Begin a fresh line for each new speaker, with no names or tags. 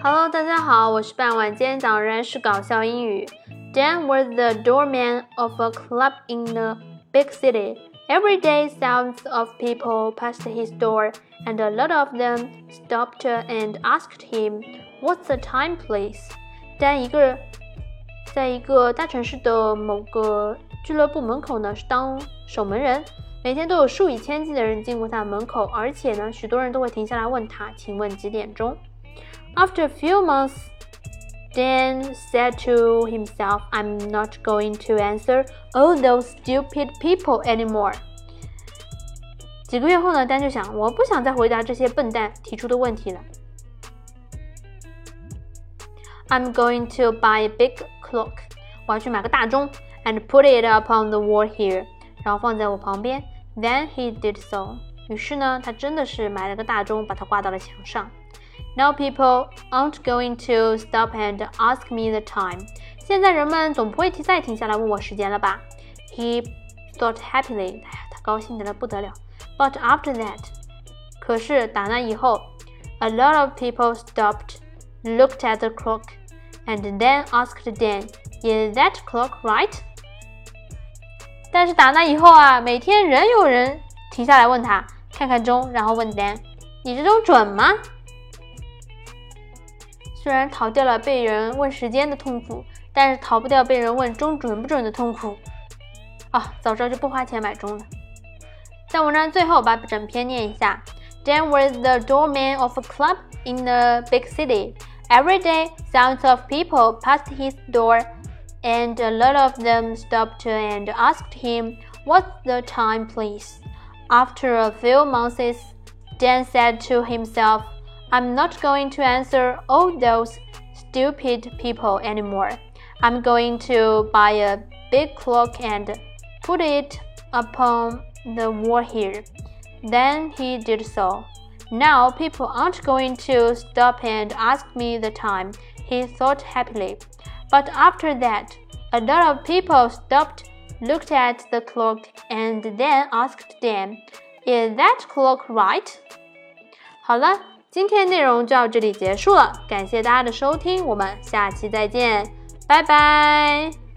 Hello，大家好，我是傍晚今天讲仍然是搞笑英语。Dan was the doorman of a club in the big city. Every day, thousands of people passed his door, and a lot of them stopped and asked him, "What's the time, please?" Dan 一个在一个大城市的某个俱乐部门口呢，是当守门人。每天都有数以千计的人经过他的门口，而且呢，许多人都会停下来问他：“请问几点钟？” After a few months, Dan said to himself, I'm not going to answer all those stupid people anymore. 几个月后呢，丹就想，我不想再回答这些笨蛋提出的问题了。I'm going to buy a big clock. 我要去买个大钟，and put it up on the wall here. 然后放在我旁边。Then he did so. 于是呢，他真的是买了个大钟，把它挂到了墙上。 now people aren't going to stop and ask me the time. 现在人们总不会再停下来问我时间了吧？He thought happily. 哎呀，他高兴的了不得了。But after that，可是打那以后，a lot of people stopped, looked at the clock, and then asked Dan, "Is that clock right?" 但是打那以后啊，每天仍有人停下来问他，看看钟，然后问 Dan，你这钟准吗？ 虽然逃掉了被人问时间的痛苦，但是逃不掉被人问钟准不准的痛苦。啊，早知道就不花钱买钟了。在文章最后把整篇念一下：Dan was the doorman of a club in a big city. Every day, thousands of people passed his door, and a lot of them stopped and asked him, "What's the time, please?" After a few months, Dan said to himself. I'm not going to answer all those stupid people anymore. I'm going to buy a big clock and put it upon the wall here. Then he did so. Now people aren't going to stop and ask me the time, he thought happily. But after that, a lot of people stopped, looked at the clock, and then asked them, Is that clock right? 好了。今天内容就到这里结束了，感谢大家的收听，我们下期再见，拜拜。